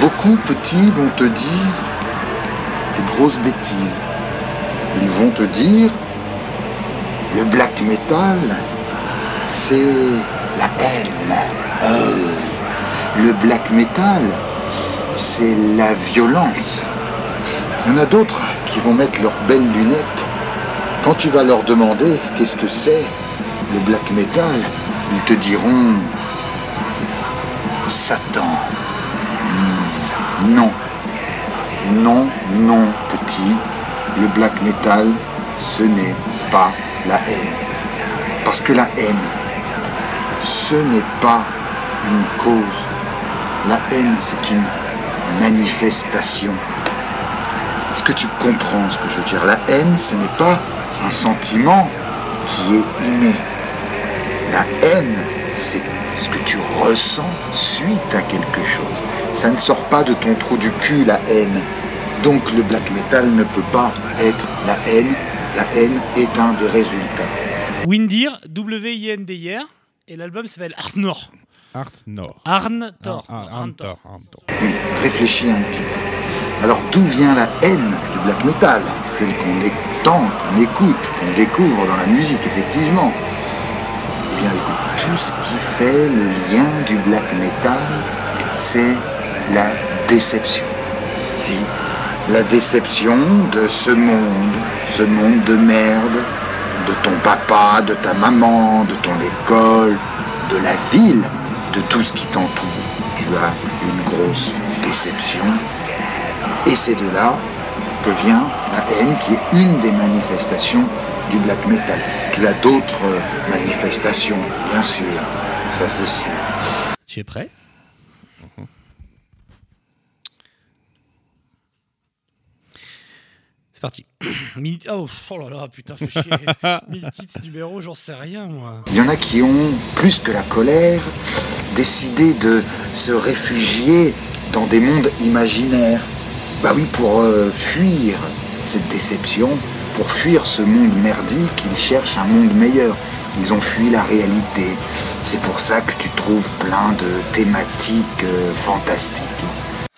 Beaucoup petits vont te dire des grosses bêtises. Ils vont te dire le black metal, c'est la haine. Euh, le black metal, c'est la violence. Il y en a d'autres qui vont mettre leurs belles lunettes. Quand tu vas leur demander qu'est-ce que c'est le black metal, ils te diront Satan. Non. Non, non, petit. Le black metal, ce n'est pas la haine. Parce que la haine, ce n'est pas une cause. La haine, c'est une manifestation. Est-ce que tu comprends ce que je veux dire? La haine, ce n'est pas un sentiment qui est inné. La haine, c'est ce que tu ressens suite à quelque chose. Ça ne sort pas de ton trou du cul, la haine. Donc le black metal ne peut pas être la haine. La haine est un des résultats. Windir, W-I-N-D-I-R, et l'album s'appelle Arnor. Art Nord. Arn Thor. Arn. Oui, réfléchis un petit peu. Alors d'où vient la haine du black metal? Celle qu'on entend, qu'on écoute, qu'on découvre dans la musique, effectivement. Tout ce qui fait le lien du black metal, c'est la déception. Si, la déception de ce monde, ce monde de merde, de ton papa, de ta maman, de ton école, de la ville, de tout ce qui t'entoure. Tu as une grosse déception. Et c'est de là que vient la haine, qui est une des manifestations du black metal. Tu as d'autres euh, manifestations, bien sûr, ça c'est sûr. Tu es prêt? C'est parti. Oh, oh là là, putain, fais chier. Numéro, j'en sais rien, moi. Il y en a qui ont, plus que la colère, décidé de se réfugier dans des mondes imaginaires. Bah oui, pour euh, fuir cette déception, pour fuir ce monde merdique, ils cherchent un monde meilleur. Ils ont fui la réalité. C'est pour ça que tu trouves plein de thématiques euh, fantastiques.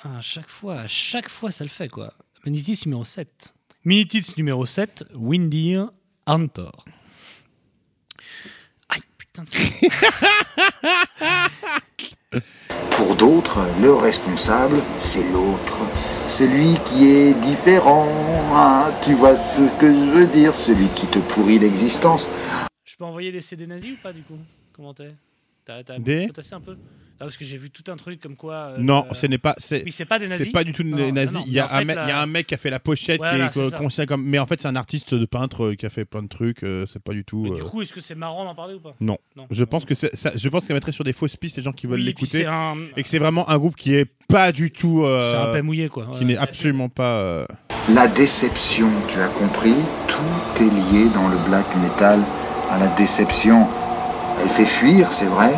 Ah, à chaque fois, à chaque fois, ça le fait, quoi. Minitis numéro 7. Minitis numéro 7, Windir Antor. Aïe, putain, c'est... Le responsable, c'est l'autre. Celui qui est différent. hein, tu vois ce que je veux dire Celui qui te pourrit l'existence. Je peux envoyer des CD nazis ou pas, du coup? Comment t'es? T'as t'as Des? un peu? Parce que j'ai vu tout un truc comme quoi... euh, Non, euh, ce n'est pas. C'est Oui, c'est pas des nazis c'est pas du tout des non, nazis. non, Il y, a un fait, mec, il y a un mec qui a fait la pochette Voilà, qui est ça. conscient comme. Mais en fait, c'est un artiste de peintre qui a fait plein de trucs. euh, c'est pas du tout. Mais du euh, coup, est-ce que c'est marrant d'en parler ou pas? Non. Non. Je pense que c'est- ça, je pense qu'elle mettrait sur des fausses pistes les gens qui veulent Oui, l'écouter un, et que c'est vraiment un groupe qui est pas du tout. euh, c'est un paix mouillé, quoi. qui Ouais. n'est absolument pas. euh, La déception, tu as compris Tout est lié dans le black metal à la déception. Elle fait fuir, c'est vrai.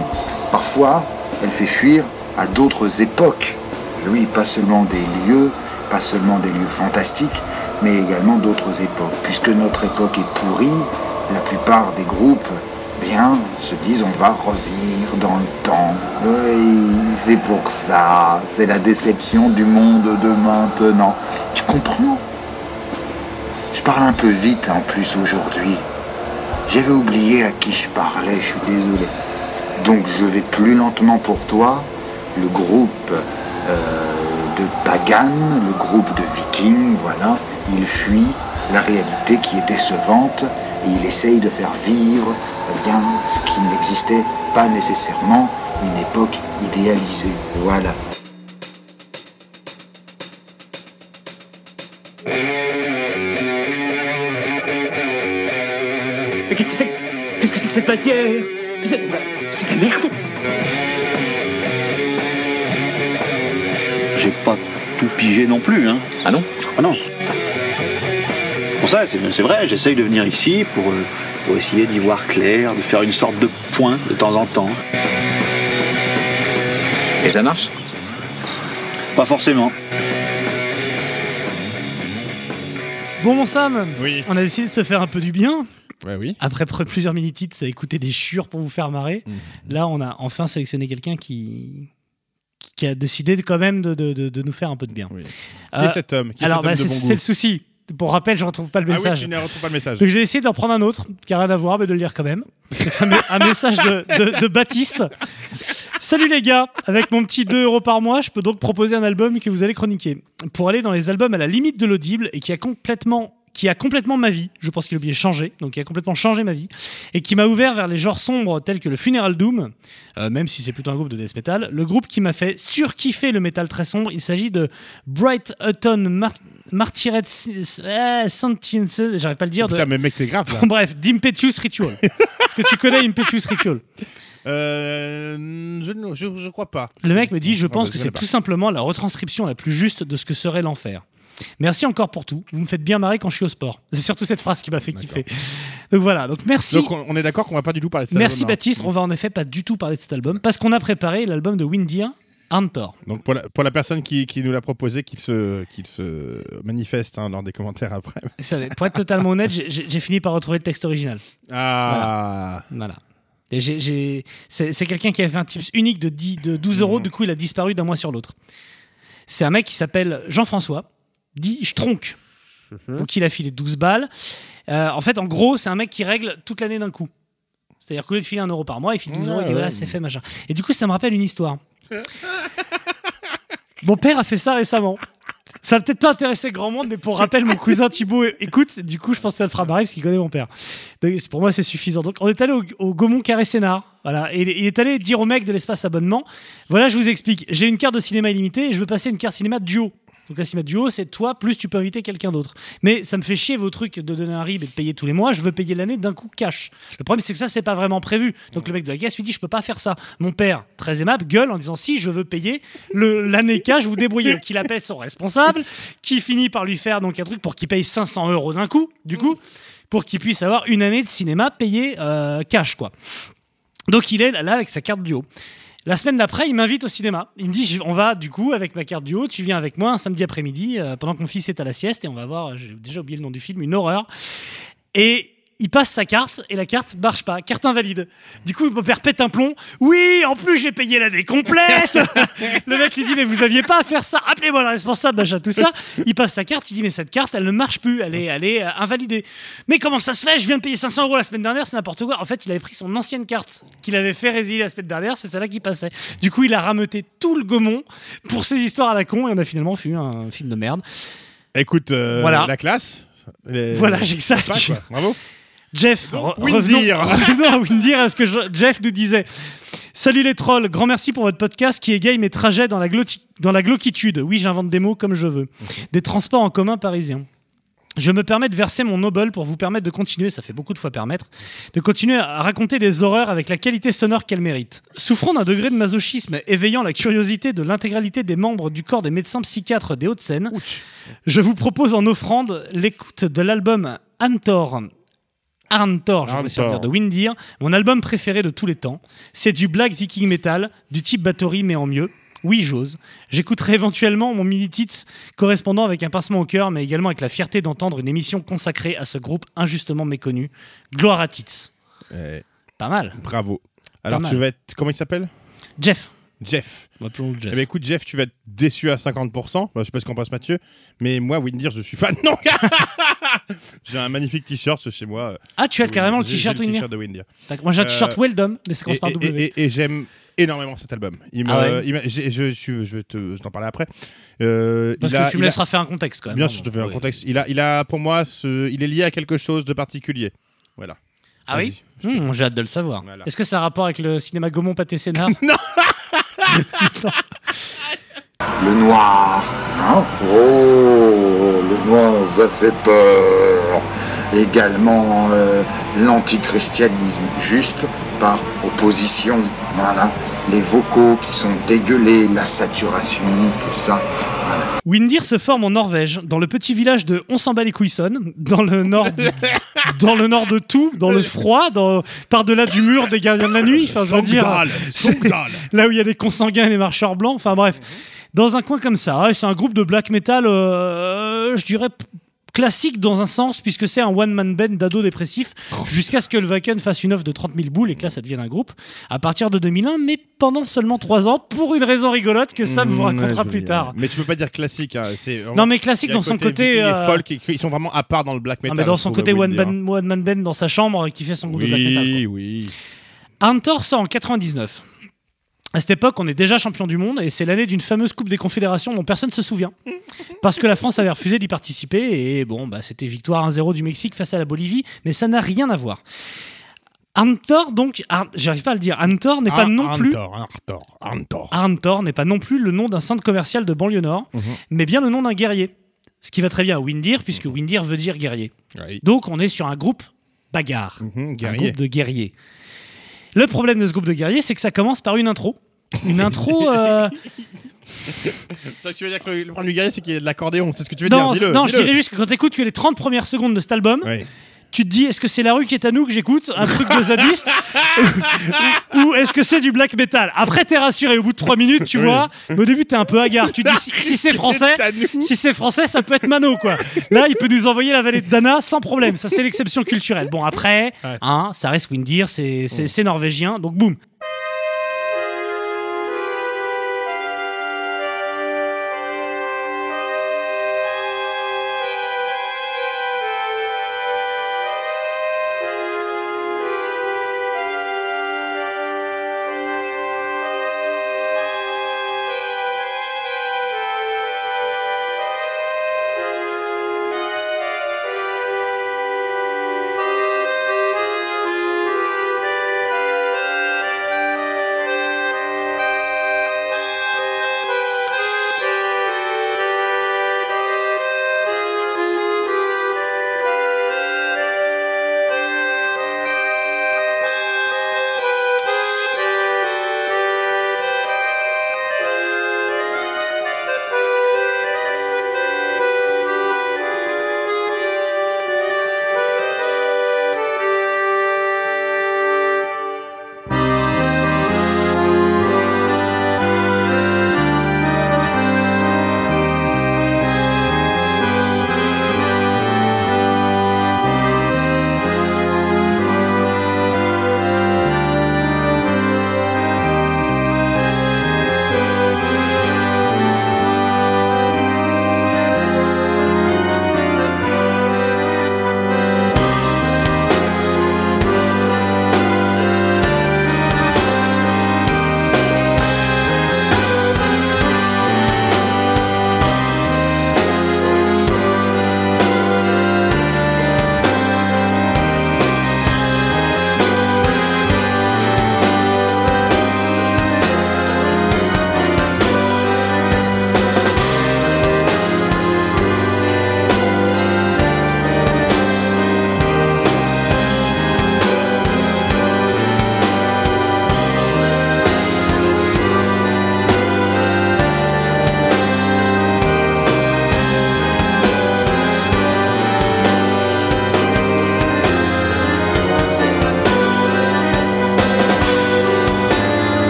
Parfois, elle fait fuir à d'autres époques. Oui, pas seulement des lieux, pas seulement des lieux fantastiques, mais également d'autres époques. Puisque notre époque est pourrie, la plupart des groupes, bien, se disent on va revenir dans le temps. Oui, c'est pour ça. C'est la déception du monde de maintenant. Tu comprends? Je parle un peu vite en plus aujourd'hui. J'avais oublié à qui je parlais, je suis désolé. Donc je vais plus lentement pour toi. Le groupe euh, de Pagan, le groupe de Vikings, voilà, il fuit la réalité qui est décevante et il essaye de faire vivre eh bien, ce qui n'existait pas nécessairement, une époque idéalisée. Voilà. Mais qu'est-ce que c'est? Qu'est-ce que c'est que cette matière? C'est c'est de la merde J'ai pas tout pigé non plus, hein. Ah non Ah non. Pour ça, c'est c'est vrai, j'essaye de venir ici pour, euh, pour essayer d'y voir clair, de faire une sorte de point de temps en temps. Et ça marche? Pas forcément. Bon, mon Sam, Oui. on a décidé de se faire un peu du bien. Ouais, oui. Après plusieurs mini-titres à écouter des chures pour vous faire marrer. Mhm. Là, on a enfin sélectionné quelqu'un qui... a décidé quand même de, de- de- de nous faire un peu de bien. Oui. Qui Euh, est cet homme? Qui Alors, bah, c'est bon c'est goût? le souci. Pour rappel, je retrouve pas le Ah message. oui, tu ne retrouves pas le message. Donc j'ai essayé d'en prendre un autre, qui a rien à voir, mais de le lire quand même. C'est un, message de Baptiste. Salut les gars, avec mon petit 2 euros par mois, je peux donc proposer un album que vous allez chroniquer. Pour aller dans les albums à la limite de l'audible et qui a complètement qui a complètement ma vie, je pense qu'il a oublié changer, donc qui a complètement changé ma vie, et qui m'a ouvert vers les genres sombres tels que le Funeral Doom, euh, même si c'est plutôt un groupe de death metal. Le groupe qui m'a fait surkiffer le métal très sombre, il s'agit de Bright Autumn Mar Martyret euh, Sentience, j'arrive pas à le dire, de, Putain, mais mec, t'es grave là. Bref, d'Impetuous Ritual. Est-ce que tu connais Impetuous Ritual? Euh, je, ne- je, je crois pas. Le mec me dit Je Ah, pense bah, que c'est tout simplement la retranscription la plus juste de ce que serait l'enfer. Merci encore pour tout. Vous me faites bien marrer quand je suis au sport. C'est surtout cette phrase qui m'a fait kiffer. Donc voilà, donc merci. Donc on, est d'accord qu'on va pas du tout parler de ça. Merci Baptiste. On va en effet pas du tout parler de cet album parce qu'on a préparé l'album de Windir, Antor. Donc pour la, pour la personne qui, qui nous l'a proposé, qu'il se, qu'il se manifeste hein, lors des commentaires après. Ça Pour être totalement honnête, j'ai- fini par retrouver le texte original. Ah, Voilà. C'est quelqu'un qui avait fait un tips unique de, 10, de 12 euros, du coup il a disparu d'un mois sur l'autre. C'est un mec qui s'appelle Jean-François, dit je tronque. Donc il a filé 12 balles. Euh, en fait, en gros, c'est un mec qui règle toute l'année d'un coup. C'est-à-dire qu'au lieu de filer un euro par mois, il file 12 euros et Ouais, dit voilà, c'est fait, machin. Et du coup, ça me rappelle une histoire. Mon père a fait ça récemment. Ça va peut-être pas intéresser grand monde, mais pour rappel, mon cousin Thibaut écoute. Du coup, je pense que ça le fera marrer parce qu'il connaît mon père. Donc, pour moi, c'est suffisant. Donc, on est allé au, au Gaumont Carré Sénard. Voilà. Et il il est allé dire au mec de l'espace abonnement Voilà, je vous explique. J'ai une carte de cinéma illimitée et je veux passer une carte cinéma duo. Donc, la cinéma duo, c'est toi, plus tu peux inviter quelqu'un d'autre. Mais ça me fait chier vos trucs de donner un RIB et de payer tous les mois. Je veux payer l'année d'un coup cash. Le problème, c'est que ça, c'est pas vraiment prévu. Donc, le mec de la caisse lui dit Je peux pas faire ça. Mon père, très aimable, gueule en disant Si, je veux payer l'année cash, vous débrouillez. Qu'il appelle son responsable, qui finit par lui faire donc un truc pour qu'il paye 500 euros d'un coup, du coup, pour qu'il puisse avoir une année de cinéma payée euh, cash, quoi. Donc il est là avec sa carte duo. La semaine d'après, il m'invite au cinéma. Il me dit on va du coup avec ma carte duo, tu viens avec moi un samedi après-midi euh, pendant que mon fils est à la sieste et on va voir, j'ai déjà oublié le nom du film, une horreur. Et il passe sa carte et la carte marche pas, carte invalide. Du coup, mon père pète un plomb. Oui, en plus j'ai payé l'année complète. le mec lui dit mais vous aviez pas à faire ça. Appelez-moi le responsable, machin, tout ça. Il passe sa carte, il dit mais cette carte elle ne marche plus, elle est, elle est euh, invalidée. Mais comment ça se fait? Je viens de payer 500 euros la semaine dernière, c'est n'importe quoi. En fait, il avait pris son ancienne carte qu'il avait fait résilier la semaine dernière, c'est celle-là qui passait. Du coup, il a rameuté tout le Gaumont pour ces histoires à la con et on a finalement fait un film de merde. écoute, euh, Voilà. la classe. les- Voilà, j'ai que ça. Bravo. Jeff, Donc, revenons, revenons à Windir, à ce que je- Jeff nous disait. Salut les trolls, grand merci pour votre podcast qui égaye mes trajets dans la, dans la gloquitude. Oui, j'invente des mots comme je veux. Des transports en commun parisiens. Je me permets de verser mon noble pour vous permettre de continuer, ça fait beaucoup de fois permettre, de continuer à raconter des horreurs avec la qualité sonore qu'elles méritent. Souffrant d'un degré de masochisme éveillant la curiosité de l'intégralité des membres du corps des médecins psychiatres des Hauts-de-Seine, je vous propose en offrande l'écoute de l'album Antor. Arntor, je dire de Windir, mon album préféré de tous les temps. C'est du black viking metal, du type Bathory mais en mieux. Oui, j'ose. J'écouterai éventuellement mon mini-tits correspondant avec un pincement au cœur, mais également avec la fierté d'entendre une émission consacrée à ce groupe injustement méconnu. Gloire à Tits. Pas mal. bravo. Alors tu vas être. Comment il s'appelle? Jeff. Jeff. Appelons-le Jeff. Eh ben, écoute, Jeff, tu vas être déçu à 50%. Bah, je sais pas ce qu'en pense Mathieu. Mais moi, Windir, je suis fan. Non J'ai un magnifique t-shirt chez moi. ah, tu as carrément le t-shirt de Windir. Moi j'ai un Euh, t-shirt Weldom, mais ça commence Et, par et- W. et- et j'aime énormément cet album. Il me, Ah ouais il je, je, je vais te, je t'en parler après. Euh, Parce que a- tu me a- laisseras faire un contexte quand même. Bien hein, sûr, je te fais un contexte. Il a, il a, pour moi, ce, il est lié à quelque chose de particulier. Voilà. Ah oui te- Hum, J'ai hâte de le savoir. Voilà. Est-ce que ça a rapport avec le cinéma Gaumont Pâté Sénard Le noir, hein? Oh, le noir, ça fait peur. Également euh, l'antichristianisme, juste par opposition. Voilà. Les vocaux qui sont dégueulés, la saturation, tout ça. Voilà. Windir se forme en Norvège, dans le petit village de On s'en bat les couillonnes, dans le nord, de, dans le nord de tout, dans le froid, dans, par-delà du mur des gardiens de la nuit. Enfin, je veux dire, Sogdal, Sogdal. là où il y a des consanguins et des marcheurs blancs. Enfin bref, dans un coin comme ça, ouais, c'est un groupe de black metal, euh, je dirais classique dans un sens, puisque c'est un one-man band d'ados dépressifs, jusqu'à ce que le Wacken fasse une offre de 30 000 boules et que là, ça devienne un groupe, à partir de 2001, mais pendant seulement 3 ans, pour une raison rigolote que Sam vous Mmh, racontera ouais, plus tard. Mais tu peux pas dire classique. hein, Non, mais classique dans son côté. euh, folk, ils- sont vraiment à part dans le black non, metal. mais dans son côté Will one band dans sa chambre qui fait son groupe de black metal. quoi. Oui, oui. Hunter sort en 99. À cette époque, on est déjà champion du monde et c'est l'année d'une fameuse Coupe des Confédérations dont personne ne se souvient. Parce que la France avait refusé d'y participer et bon, bah, c'était victoire 1-0 du Mexique face à la Bolivie, mais ça n'a rien à voir. Hunter, donc, Ar- j'arrive pas à le dire, Hunter n'est pas Ah, non plus. Hunter, Hunter. Hunter n'est pas non plus le nom d'un centre commercial de banlieue nord, Mhm. mais bien le nom d'un guerrier. Ce qui va très bien à Windir, puisque Windir veut dire guerrier. Oui. Donc on est sur un groupe bagarre. Mhm, Un groupe de guerriers. Le problème de ce groupe de guerriers, c'est que ça commence par une intro. Une intro. euh, C'est ça que tu veux dire que le, le problème du guerrier, c'est qu'il y a de l'accordéon. C'est ce que tu veux non, dire. Dis-le. non je dirais juste que quand t'écoutes que les 30 premières secondes de cet album, Oui. Tu te dis est-ce que c'est la rue qui est à nous que j'écoute Un truc de zadiste Ou, est-ce que c'est du black metal Après, t'es rassuré. Au bout de 3 minutes, tu vois. Mais au début, t'es un peu hagard. Tu te dis si, si c'est français. Si c'est français, ça peut être Mano, quoi. Là, il peut nous envoyer la vallée de Dana sans problème. Ça, c'est l'exception culturelle. Bon, après, hein, ça reste Windir, c'est c'est- c'est norvégien, donc boum.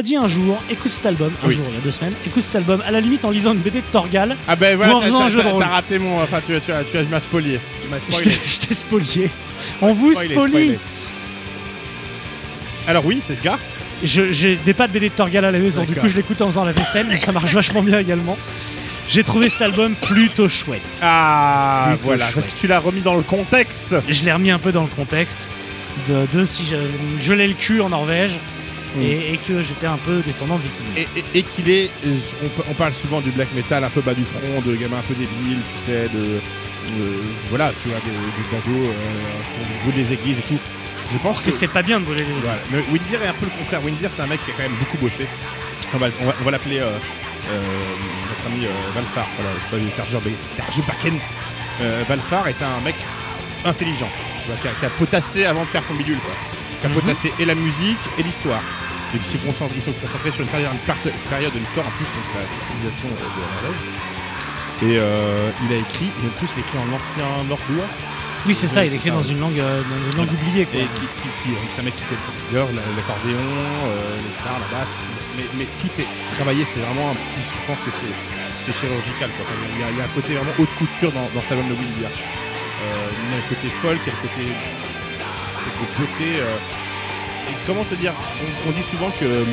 M'as dit un jour, écoute cet album, un Oui. jour, il y a deux semaines, écoute cet album, à la limite en lisant une BD de Torgal. Ah ben Ou en voilà, faisant un t'as- jeu de t'as rôle. t'as raté mon. Enfin, tu, tu, as- tu, as- tu m'as spolié. Tu m'as Je spoilé. t'ai- je t'ai spolié. On vous Spoilé, spolie. spoilé. Alors oui, c'est le gars. Je, j'ai des pas de BD de Torgal à la maison, du D'accord. coup je l'écoute en faisant la vaisselle, mais ça marche vachement bien également. J'ai trouvé cet album plutôt chouette. Ah, Plutôt voilà, chouette. parce que tu l'as remis dans le contexte? Je l'ai remis un peu dans le contexte de, de si je, je l'ai le cul en Norvège Mm. et, et que j'étais un peu descendant de viking. Et, et- et qu'il est. euh, On, pa- on parle souvent du black metal un peu bas du front, de gamins un peu débiles, tu sais, de. voilà, tu vois, des, des badauds euh, qui brûlent les églises et tout. Je pense Parce que. que c'est pas bien de brûler les églises. Voilà. Mais Windir est un peu le contraire. Windir, c'est un mec qui a quand même beaucoup bossé. On va, on va, on va l'appeler euh, euh, notre ami Valfar. Voilà, je sais pas, Tarjer Bakken. Valfar est un mec intelligent, tu vois, qui, a, qui a potassé avant de faire son bidule, quoi. Qui a Mhm. potassé et la musique et l'histoire. Et il s'est concentré, il s'est concentré sur une période de l'histoire, en plus, donc la civilisation euh, de la. Et euh, il a écrit, et en plus, il a écrit en ancien nordois. Oui, c'est ça, il écrit ça, dans une langue, euh, dans une langue Voilà. oubliée. Quoi. Et qui, qui, qui- c'est un mec qui fait le chauffeur, l'accordéon, euh, les guitares, la basse, tout. mais, mais tout est travaillé, c'est vraiment un petit. Je pense que c'est, chirurgical. Quoi. Enfin, il, y a, il y a un côté vraiment haute couture dans, dans cet album de Windia. Euh, il y a le côté folk, il y a le côté, le côté beauté. euh. et comment te dire on, on dit souvent que euh,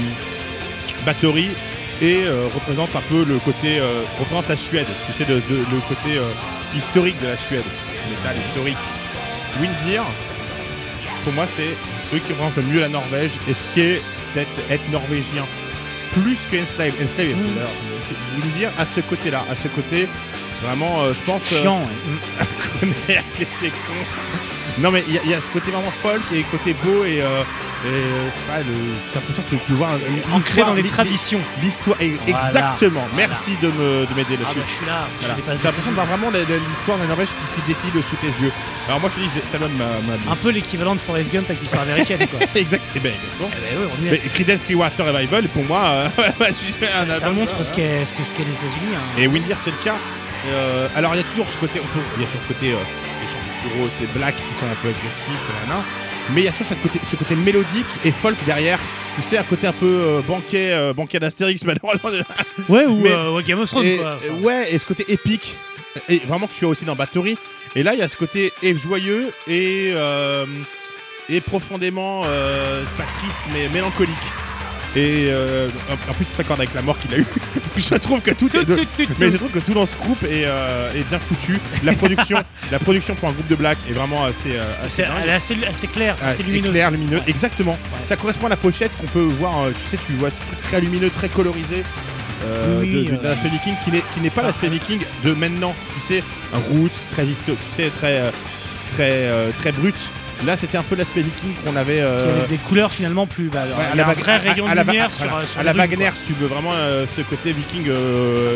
Bathory et euh, représente un peu le côté euh, représente la Suède tu sais de, de- le côté euh, historique de la Suède le métal historique Windir pour moi c'est eux qui représentent le mieux la Norvège et ce qui est peut-être être norvégien plus que Enslave Enslave Windir à ce côté là à ce côté vraiment je pense Chiant. ouais. con. Non mais il y, a- il y a ce côté vraiment folk et côté beau et, euh, et, euh, t'as l'impression que tu vois un- Ancré dans les traditions. L'histoire, et- exactement. Voilà. Merci de me de m'aider Ah là-dessus. bah, je suis là, Voilà. T'as l'impression de décisives. voir vraiment l'histoire de la Norvège qui, qui défile sous tes yeux. Alors moi je te dis, cet album m'a Un peu l'équivalent de Forrest Gump avec l'histoire américaine. Quoi. exact. Eh ben, exactement. Eh ben, ouais, on y est. Mais Creedence Clearwater Revival, pour moi, euh, je suis un ça, ça montre ce qu'est ce que- ce les États-Unis. hein. Et Windir, c'est le cas. Euh, alors, il y a toujours ce côté, on peut, il y a toujours ce côté, euh, chants culturaux, tu sais, black qui sont un peu agressifs, nanana. mais il y a toujours cette côté, ce côté mélodique et folk derrière. Tu sais, un côté un peu euh, banquet, euh, banquet d'Astérix, malheureusement. Ouais, ou Mais- euh, ouais, Game of Thrones. Et, quoi. Enfin, euh, ouais, et ce côté épique. Et vraiment que je suis aussi dans Bathory. Et là, il y a ce côté et joyeux et, euh, et profondément, euh, pas triste, mais mélancolique. Et euh, en plus, il s'accorde avec la mort qu'il a eue. je trouve que tout est. de- mais je trouve que tout dans ce groupe est, euh, est bien foutu. La production, la production pour un groupe de black est vraiment assez, euh, assez elle est assez, assez claire, assez lumineuse. clair, lumineux, Ouais. exactement. Ça correspond à la pochette qu'on peut voir. tu sais, tu vois ce truc très lumineux, très colorisé. euh, Oui, de, de- euh. de l'aspect viking qui n'est, pas Ah, l'aspect viking de maintenant tu sais un roots très histo- tu sais très très euh, très brut là c'était un peu l'aspect viking qu'on avait euh, avait des couleurs finalement plus. Bah, alors, ouais, il y a un vrai à- rayon à de la lumière sur, sur à la Wagner si tu veux vraiment euh, ce côté viking euh,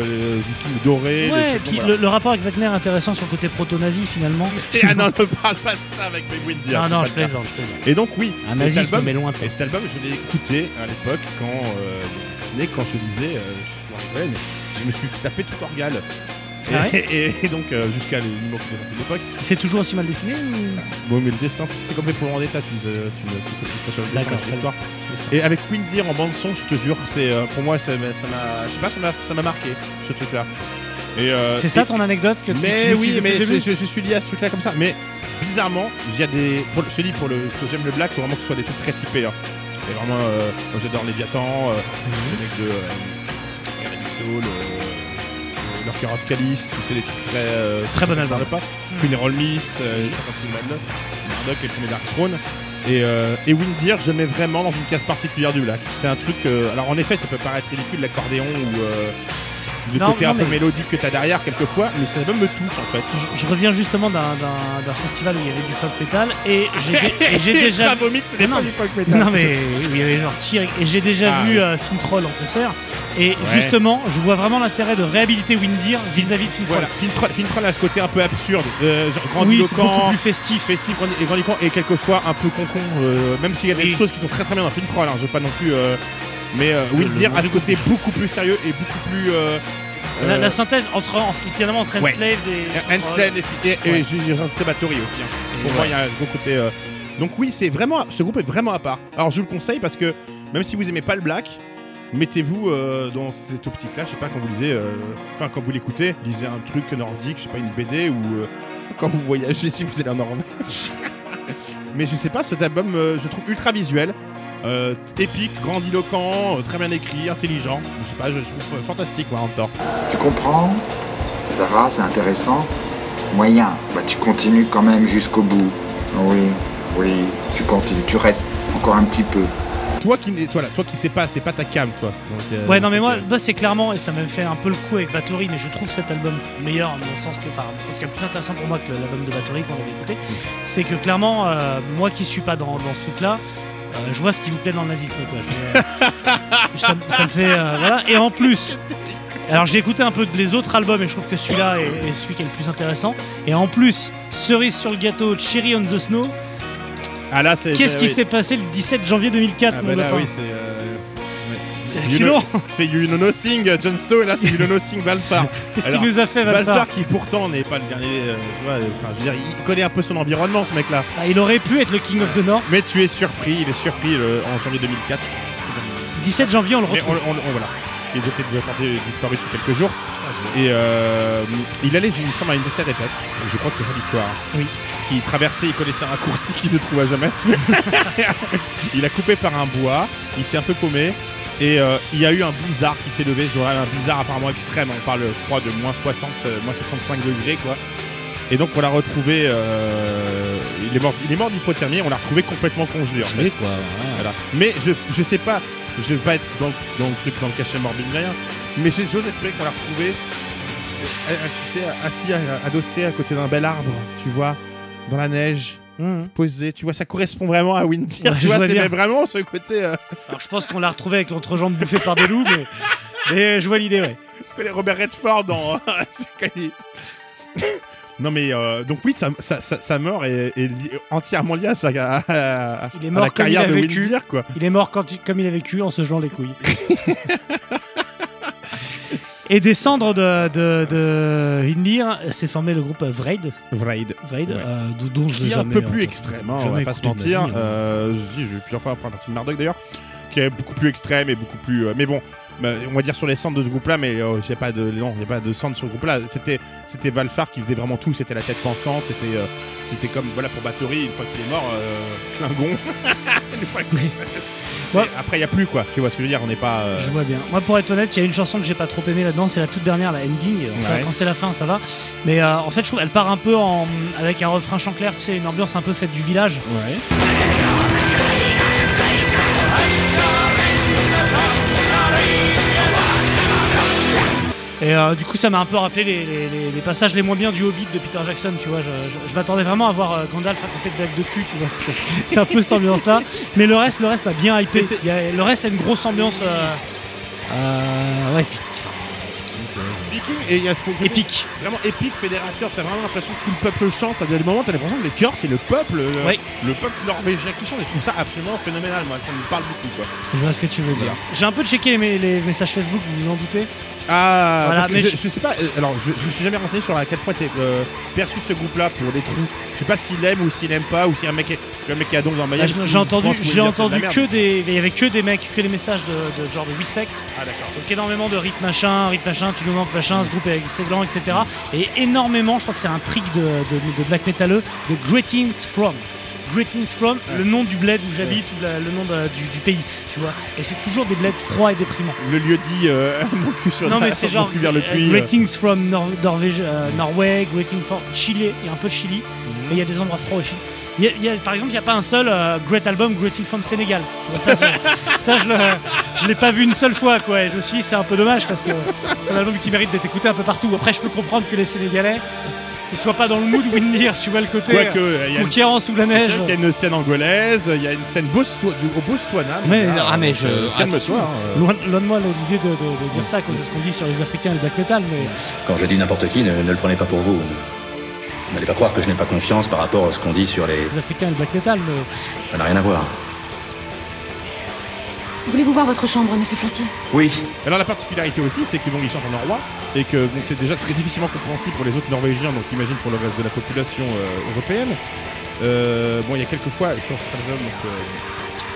euh, viking doré Ouais, et puis le, le rapport avec Wagner est intéressant sur le côté proto-nazi finalement. voilà. ah non ne parle pas de ça avec mes non, c'est non, pas je plaisante, je plaisante. et donc oui Un et nazisme, album- mais lointain. Et cet album, je l'ai écouté à l'époque quand, quand je lisais, je suis en Lorraine, je me suis tapé tout Orgal. Et, Ah et- et donc, euh, jusqu'à les numéros qui de l'époque. C'est toujours aussi mal dessiné ou... Bon, mais le dessin, c'est comme fait pour Vendetta, tu me tu me- tu fais pas sur le dessin, sur l'histoire. Et avec Windir en bande-son, je te jure, c'est euh, pour moi, ça m'a, je sais pas, ça m'a, marqué, ce truc-là. Euh, C'est ça ton anecdote que tu- mais tu oui, mais je, je- je suis lié à ce truc-là comme ça. Mais bizarrement, il y a des. Pour, je dis, pour le, que j'aime le black, il faut vraiment que ce soit des trucs très typés. Hein. Et vraiment, euh, moi j'adore Léviathan, euh, les mecs de euh, Soul, euh, of Calice, tu sais, les trucs très. euh, Très bon album. pas. Funeral Mist, euh, et le premier Dark Throne. Et, euh, et Windir, je mets vraiment dans une case particulière du black. C'est un truc. euh, alors en effet, ça peut paraître ridicule, l'accordéon ou. Le Non, côté non, un peu mais- mélodique que t'as derrière quelquefois, mais cet album me touche en fait. Je, je reviens justement d'un- festival où il y avait du folk metal et j'ai déjà Bravo, Mythe, ce n'est pas du folk metal. Non mais où il y avait genre Tyr et j'ai déjà Ah, vu oui. euh, Fintroll en concert et justement je vois vraiment l'intérêt de réhabiliter Windir vis-à-vis de Fintroll. Voilà, Fintroll, Fintroll a ce côté un peu absurde, euh, genre Oui, c'est beaucoup grandiloquent, plus festif. festif et grandiloquent, et quelquefois un peu concon, euh, même s'il y a des Oui. choses qui sont très très bien dans Fintroll, hein, je veux pas non plus. euh, mais euh, a ce côté beaucoup plus sérieux et beaucoup plus. euh, La, euh, la synthèse entre en, finalement entre Ouais. Et Handstand et, et, et Ouais. aussi. hein. Et Pour moi, il y a un gros côté. euh, Donc oui, c'est vraiment, ce groupe est vraiment à part. Alors je vous le conseille parce que même si vous aimez pas le black, mettez-vous euh, dans cette optique-là. Je sais pas quand vous lisez, euh, enfin quand vous l'écoutez, lisez un truc nordique, je sais pas une BD ou euh, quand vous voyagez si vous allez en Norvège. Mais je sais pas, cet album, euh, je trouve ultra visuel. Euh, épique, grandiloquent, euh, très bien écrit, intelligent. Je sais pas, je, je trouve euh, fantastique, moi, en même temps. Tu comprends Ça va, c'est intéressant. Moyen. Bah tu continues quand même jusqu'au bout. Oui, oui, tu continues, tu restes encore un petit peu. Toi qui, toi, là, toi qui sais pas, c'est pas ta cam, toi. Donc, euh, Ouais, non, mais moi, bah, c'est clairement, et ça m'a fait un peu le coup avec Bathory, mais je trouve cet album meilleur, dans le sens que, enfin, en tout cas plus intéressant pour moi que l'album de Bathory qu'on avait écouté. C'est que clairement, euh, moi qui suis pas dans, dans ce truc-là, euh, je vois ce qui vous plaît dans le nazisme, quoi. Je- ça, me- ça me fait. euh, voilà. Et en plus. Alors j'ai écouté un peu les autres albums et je trouve que celui-là est, est celui qui est le plus intéressant. Et en plus, cerise sur le gâteau, Cherry on the Snow. Ah là, c'est. Qu'est-ce euh, qui oui. s'est passé le 17 janvier 2004 Ah mon bah là, oui, c'est. euh, C'est know- C'est You Know Nothing, John Stone, là c'est You Know Nothing, Valfar. Qu'est-ce qu'il nous a fait Valfar Valfar qui pourtant n'est pas le dernier. euh, tu vois, enfin, je veux dire, il connaît un peu son environnement, ce mec-là. Ah, Il aurait pu être le King of the North. Mais tu es surpris, il est surpris le- en janvier 2004. je crois. C'est dans- 17 janvier, on le Mais retrouve. on, on- on- voilà. Il était déjà porté disparu depuis quelques jours. Et euh, il allait, il me semble, à une de ses répètes. Je crois que c'est ça l'histoire. Oui. Qui traversait, il connaissait un raccourci qu'il ne trouva jamais. il a coupé par un bois. Il s'est un peu paumé. Et euh, il y a eu un blizzard qui s'est levé jour-là, un blizzard apparemment extrême. On parle froid de moins 60, euh, moins 65 degrés, quoi. Et donc on l'a retrouvé. euh, il est mort, il est mort d'hypothermie. On l'a retrouvé complètement congelé. En fait. quoi. Voilà. Mais je, je sais pas, je vais pas être dans, dans le truc, dans le cachet morbide ni rien, mais j'ose espérer qu'on l'a retrouvé, tu sais, assis, adossé à côté d'un bel arbre, tu vois, dans la neige, Mmh. posé, tu vois, ça correspond vraiment à Windy, Ouais, tu vois, c'est vraiment ce côté, euh, Alors je pense qu'on l'a retrouvé avec l'entrejambe bouffée par des loups, mais, mais je vois l'idée, ouais. ce que les Robert Redford dans... Non mais euh, donc oui, ça, ça, ça, sa mort est, est li- entièrement liée à, sa, à, à- Il est à mort la comme il carrière a de vécu. Windir quoi. Il est mort quand il- comme il a vécu en se gelant les couilles. Et des cendres de, de, de Hindir s'est formé le groupe Vraid, Vraid. Vraid Ouais. euh, dont je est un jamais peu plus extrême, hein, on Jamais va pas se mentir. vie, hein. Euh, j'ai eu plusieurs fois après la partie de Marduk d'ailleurs, qui est beaucoup plus extrême et beaucoup plus. euh, mais bon, bah, on va dire sur les centres de ce groupe-là, mais euh, j'ai pas de non, y a pas de centre sur ce groupe-là. C'était c'était Valfar qui faisait vraiment tout. C'était la tête pensante. C'était euh, c'était comme voilà pour Bathory une fois qu'il est mort, Klingon. Après, il y a plus quoi. Tu vois ce que je veux dire On n'est pas. euh, Je vois bien. Moi, pour être honnête, il y a une chanson que j'ai pas trop aimée là-dedans, c'est la toute dernière, la ending. Alors, ça, Ouais. quand c'est la fin, ça va. Mais euh, en fait, je trouve elle part un peu en, avec un refrain chant clair, tu sais, une ambiance un peu faite du village. Ouais. Et euh, du coup, ça m'a un peu rappelé les, les- les- les passages les moins bien du Hobbit de Peter Jackson, tu vois. Je, je- je m'attendais vraiment à voir euh, Gandalf raconter de blagues de cul, tu vois. C'est un peu cette ambiance-là. Mais le reste, le reste m'a bien hypé. Mais c'est- Il y a- le reste, c'est une grosse ambiance. euh, euh, ouais, Viking et il y a ce côté épique. Vraiment épique, fédérateur. T'as vraiment l'impression que tout le peuple chante. À des moments, t'as l'impression que les chœurs, c'est le peuple, euh, Ouais. le peuple norvégien qui chante. Et je trouve ça absolument phénoménal. Moi, ça me parle beaucoup, quoi. Je vois ce que tu veux dire. J'ai un peu checké les, les messages Facebook, vous vous en doutez Ah, Voilà, parce que mais je, sais pas. euh, alors, je, je me suis jamais renseigné sur à quel point t'es euh, perçu ce groupe-là pour les trous. Je sais pas s'il aime ou s'il aime pas ou si un mec est, le mec qui a donc dans Ah, Miami. J'ai s'il j'ai entendu, j'ai de entendu que des. Il y avait que des mecs, que des messages de, de genre de respect. Ah d'accord. Donc énormément de rip machin, rip machin, tu nous manques machin, ce groupe est excellent, etc. Et énormément, je crois que c'est un trick de, de- de black metaleux, de Greetings from. Greetings from, le nom du bled où j'habite ou la- le nom de- du, du pays, tu vois. Et c'est toujours des bleds froids et déprimants. Le lieu dit euh, mon cul sur Non la- mais c'est mon genre cul vers le euh, puits. euh. Greetings from Nor- Norvège, euh, Norway, Greetings from Chili, il y a un peu de Chili, Mhm. mais il y a des endroits froids aussi. Il y a- il y a- par exemple, il n'y a pas un seul euh, Great Album Greeting from Sénégal. Ça, je, ça, je, le, je l'ai pas vu une seule fois. Quoi. Et je me suis dit, c'est un peu dommage parce que c'est un album qui mérite d'être écouté un peu partout. Après, je peux comprendre que les Sénégalais ils soient pas dans le mood Windir, tu vois le côté Quoique, euh, il une- conquérant sous la neige. qu'il y a une scène angolaise, il y a une scène du- Botswana. mon Mais- gars, ah, mais je- euh, calme-toi. hein, euh. Loin, loin de moi l'idée de, de- de dire ça à cause de ce qu'on dit sur les Africains et le black metal, mais Quand je dis n'importe qui, ne, ne le prenez pas pour vous. N'allez pas croire que je n'ai pas confiance par rapport à ce qu'on dit sur les... les Africains et le black metal, mais Ça n'a rien à voir. Voulez-vous voir votre chambre, monsieur Flottier Oui, Alors la particularité aussi, c'est que bon, ils chantent en norrois et que donc c'est déjà très difficilement compréhensible pour les autres Norvégiens, donc imagine pour le reste de la population euh, européenne. Euh, bon, il y a quelques fois sur cet album, donc euh,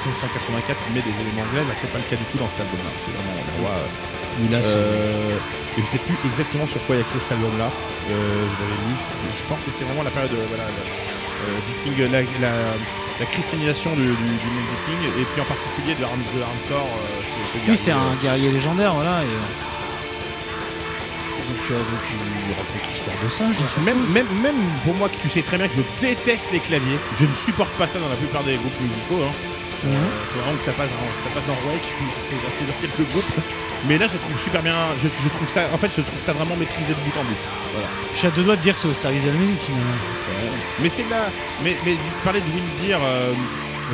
1984, il met des éléments anglais. Là, c'est pas le cas du tout dans cet album-là. C'est vraiment en norrois. euh, Oui, là, euh, et je sais plus exactement sur quoi il y a axé cet album-là. Euh, je l'avais lu. c'était- Je pense que c'était vraiment la période euh, voilà, la- Viking, la, la- la christianisation du, du, du monde viking, et puis en particulier de, Arm, de ce, ce Oui, c'est un guerrier légendaire, voilà. Et, donc, euh, donc il raconte l'histoire de sais Même, même, même pour moi, que tu sais très bien que je déteste les claviers, je ne supporte pas ça dans la plupart des groupes musicaux. Hein. Faut vraiment que ça passe dans, ça passe dans Wake et dans, quelques groupes. Mais là, je trouve super bien. Je, je trouve ça, en fait, je trouve ça vraiment maîtrisé de bout en bout. Voilà. Je suis à deux doigts de dire que c'est au service de la musique, finalement. Mais c'est là. Mais, mais parler de Windir, euh,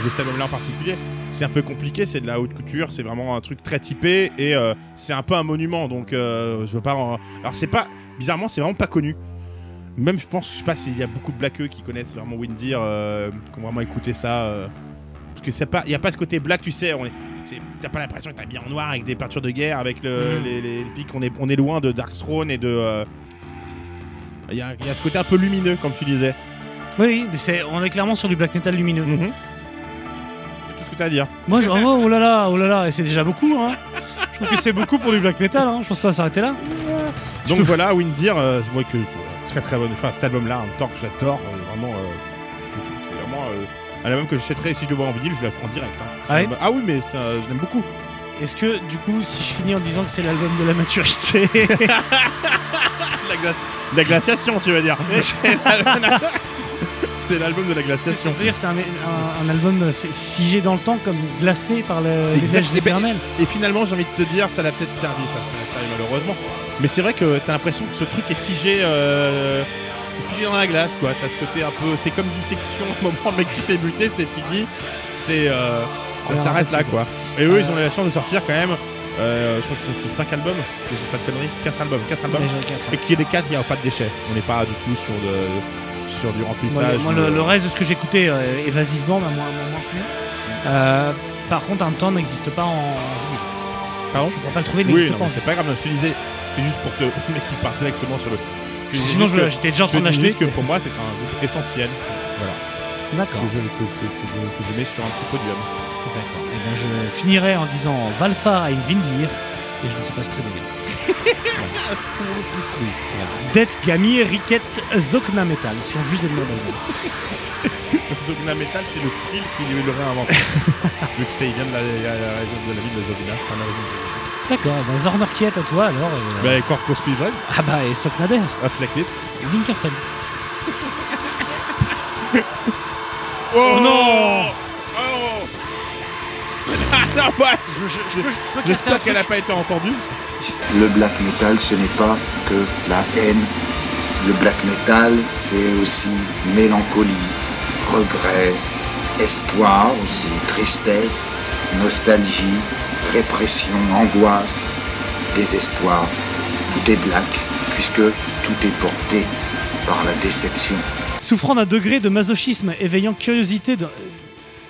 de cet album-là en particulier, c'est un peu compliqué. C'est de la haute couture. C'est vraiment un truc très typé et euh, c'est un peu un monument. Donc, euh, je veux pas. en- Alors, c'est pas. Bizarrement, c'est vraiment pas connu. Même, je pense, je sais pas s'il y a beaucoup de blackeux qui connaissent vraiment Windir, euh, qui ont vraiment écouté ça. euh, parce que c'est pas, il y a pas ce côté black, tu sais. On est, c'est- t'as pas l'impression que t'es habillé en noir avec des peintures de guerre, avec le, Mm. les, les- les pics. On est, on est loin de Darkthrone et de. euh, Il y, a, y a ce côté un peu lumineux, comme tu disais. Oui, mais c'est, on est clairement sur du black metal lumineux. Mhm. C'est tout ce que t'as à dire. Moi, je, oh, oh là là, oh là là, et c'est déjà beaucoup, hein. Je trouve que c'est beaucoup pour du black metal, hein. Je pense pas s'arrêter là. Donc voilà, Windir, euh, je vois que euh, très très bonne. Enfin, cet album-là, en même temps que j'adore, euh, vraiment, un album que j'achèterais si je le vois en vinyle, je le prends direct. hein. Ah ouais C'est ah oui, mais ça, je l'aime beaucoup. Est-ce que, du coup, si je finis en disant que c'est l'album de la maturité, La, glace, la glaciation, tu veux dire C'est l'album- C'est de la glaciation. veut dire c'est un, un- un album fi- figé dans le temps, comme glacé par le, les neiges Eh ben, éternelles Et finalement, j'ai envie de te dire, ça l'a peut-être servi, enfin, ça l'a servi malheureusement. Mais c'est vrai que t'as l'impression que ce truc est figé, euh, c'est figé dans la glace, quoi. T'as ce côté un peu, c'est comme dissection. Au moment où le mec qui s'est buté, c'est fini. C'est, euh, ça Ouais, s'arrête là, quoi. Et eux, ils ont eu la chance de sortir quand même. euh, je crois qu'ils ont sorti 5 albums, je dis pas de conneries, 4 albums, 4 albums. Quatre. Et qui est les 4, il n'y a pas de déchets. On n'est pas du tout sur, de, sur du remplissage. moi, le- euh, le reste de ce que j'écoutais euh, évasivement m'a moins. Euh, par contre, un temps n'existe pas en. Pardon Je ne pourrais pas le trouver, il Oui, n'existe non, pas. c'est pas grave, je te disais, c'est juste pour que le mec qui part directement sur le. Sinon, j'étais déjà en train d'acheter. juste que pour moi, c'est un groupe essentiel. Voilà. D'accord. que je, que, je- que je- que je mets sur un petit podium. D'accord. Eh ben, je finirai en disant Valfar a une Vindir. Et je ne sais pas ce que ça veut dire. Det Gamir Riket Zokna Metal. Si on juste des noms d'album. Zogna Metal, c'est le style qu'il lui aurait inventé. Vu que ça, il vient de la région de la ville de Zogna. D'accord. Eh ben, Zorner Kiet à toi alors. et, euh, Bah, Corco Speedrun, Ah bah, et Soknader. Afflecklit. Et Winkerfell. Oh, non Oh non, ouais, je- je- je- peux casser un J'espère qu'elle n'a pas été entendue. Le black metal, ce n'est pas que la haine. Le black metal, c'est aussi mélancolie, regret, espoir aussi, tristesse, nostalgie, répression, angoisse, désespoir. Tout est black, puisque tout est porté par la déception. Souffrant d'un degré de masochisme éveillant curiosité de,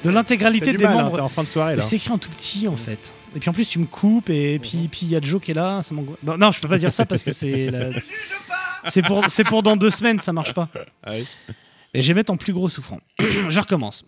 l'intégralité du des mal, hein, membres. t'es en fin de soirée là. C'est écrit en tout petit en fait. Et puis en plus tu me coupes et puis puis il y a Joe qui est là, ça m'angoisse. Non, non, je peux pas dire ça parce que c'est la- c'est pour c'est pour dans deux semaines, ça marche pas. Ah oui. Et je vais mettre en plus gros souffrant. je recommence.